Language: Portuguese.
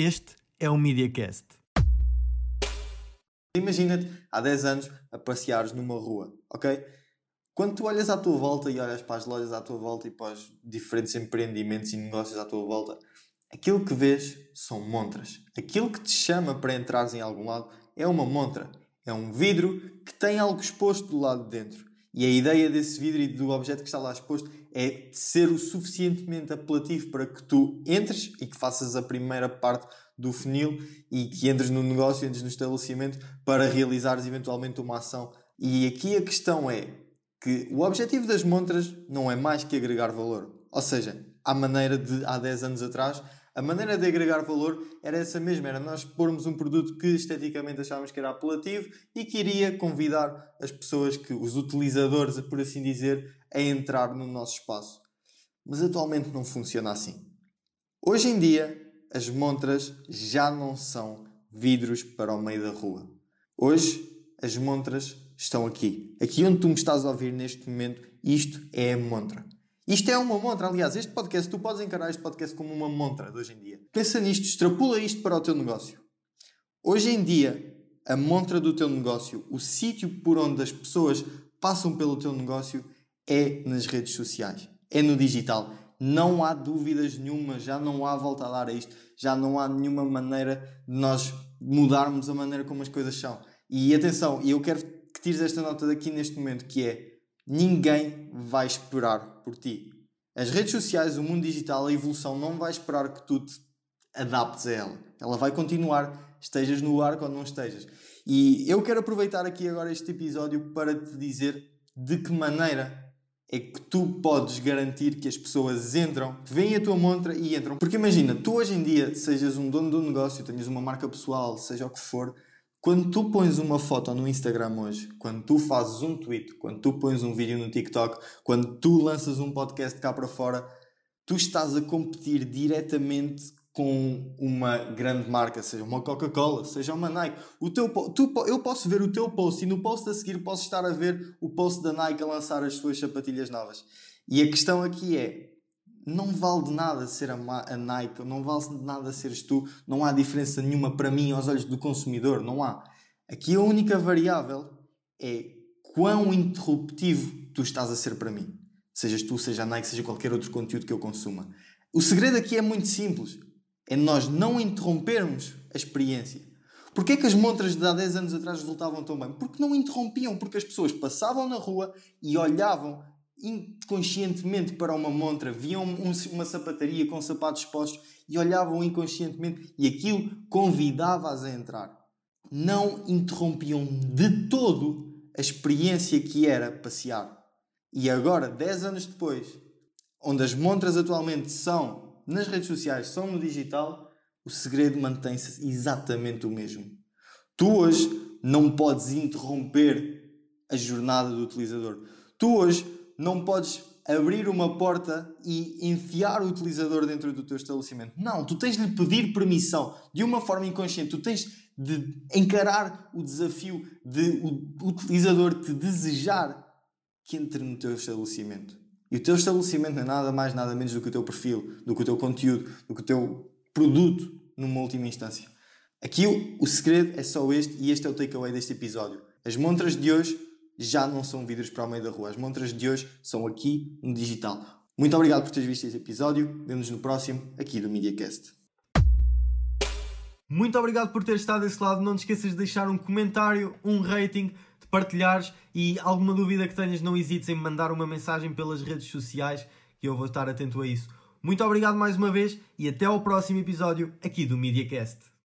Este é o MediaCast. Imagina-te há 10 anos a passeares numa rua, ok? Quando tu olhas à tua volta e olhas para as lojas à tua volta e para os diferentes empreendimentos e negócios à tua volta, aquilo que vês são montras. Aquilo que te chama para entrares em algum lado é uma montra. É um vidro que tem algo exposto do lado de dentro. E a ideia desse vidro e do objeto que está lá exposto é ser o suficientemente apelativo para que tu entres e que faças a primeira parte do funil e que entres no negócio, entres no estabelecimento para realizares eventualmente uma ação. E aqui a questão é que o objetivo das montras não é mais que agregar valor. Ou seja, à maneira de há 10 anos atrás, a maneira de agregar valor era essa mesma, era nós pormos um produto que esteticamente achávamos que era apelativo e que iria convidar as pessoas, que os utilizadores, por assim dizer, a entrar no nosso espaço. Mas atualmente não funciona assim. Hoje em dia, as montras já não são vidros para o meio da rua. Hoje, as montras estão aqui. Aqui onde tu me estás a ouvir neste momento, isto é a montra. Isto é uma montra, aliás, este podcast, tu podes encarar este podcast como uma montra de hoje em dia. Pensa nisto, extrapula isto para o teu negócio. Hoje em dia, a montra do teu negócio, o sítio por onde as pessoas passam pelo teu negócio é nas redes sociais, é no digital. Não há dúvidas nenhuma, já não há volta a dar a isto, já não há nenhuma maneira de nós mudarmos a maneira como as coisas são. E atenção, eu quero que tires esta nota daqui neste momento, que é ninguém vai esperar por ti. As redes sociais, o mundo digital, a evolução não vai esperar que tu te adaptes a ela. Ela vai continuar, estejas no ar quando não estejas. E eu quero aproveitar aqui agora este episódio para te dizer de que maneira é que tu podes garantir que as pessoas entram, veem a tua montra e entram. Porque imagina, tu hoje em dia, sejas um dono de um negócio, tenhas uma marca pessoal, seja o que for, quando tu pões uma foto no Instagram hoje, quando tu fazes um tweet, quando tu pões um vídeo no TikTok, quando tu lanças um podcast cá para fora, tu estás a competir diretamente com uma grande marca, seja uma Coca-Cola, seja uma Nike. O teu, tu, eu posso ver o teu post e no post a seguir posso estar a ver o post da Nike a lançar as suas sapatilhas novas. E a questão aqui é, não vale de nada ser a, a Nike, não vale de nada seres tu, não há diferença nenhuma para mim aos olhos do consumidor, não há. Aqui a única variável é quão interruptivo tu estás a ser para mim. Sejas tu, seja a Nike, seja qualquer outro conteúdo que eu consuma. O segredo aqui é muito simples. É nós não interrompermos a experiência. Porquê é que as montras de há 10 anos atrás resultavam tão bem? Porque não interrompiam, porque as pessoas passavam na rua e olhavam inconscientemente para uma montra, viam um, uma sapataria com sapatos expostos e olhavam inconscientemente e aquilo convidava-as a entrar. Não interrompiam de todo a experiência que era passear. E agora, 10 anos depois, onde as montras atualmente são nas redes sociais, são no digital, o segredo mantém-se exatamente o mesmo. Tu hoje não podes interromper a jornada do utilizador. Tu hoje não podes abrir uma porta e enfiar o utilizador dentro do teu estabelecimento. Não, tu tens de lhe pedir permissão de uma forma inconsciente. Tu tens de encarar o desafio de o utilizador te desejar que entre no teu estabelecimento. E o teu estabelecimento não é nada mais, nada menos do que o teu perfil, do que o teu conteúdo, do que o teu produto, numa última instância. Aqui o, segredo é só este e este é o takeaway deste episódio. As montras de hoje já não são vidros para o meio da rua. As montras de hoje são aqui no digital. Muito obrigado por teres visto este episódio. Vemo-nos no próximo, aqui do MediaCast. Muito obrigado por ter estado desse lado. Não te esqueças de deixar um comentário, um rating, de partilhares e alguma dúvida que tenhas, não hesites em mandar uma mensagem pelas redes sociais que eu vou estar atento a isso. Muito obrigado mais uma vez e até ao próximo episódio aqui do MediaCast.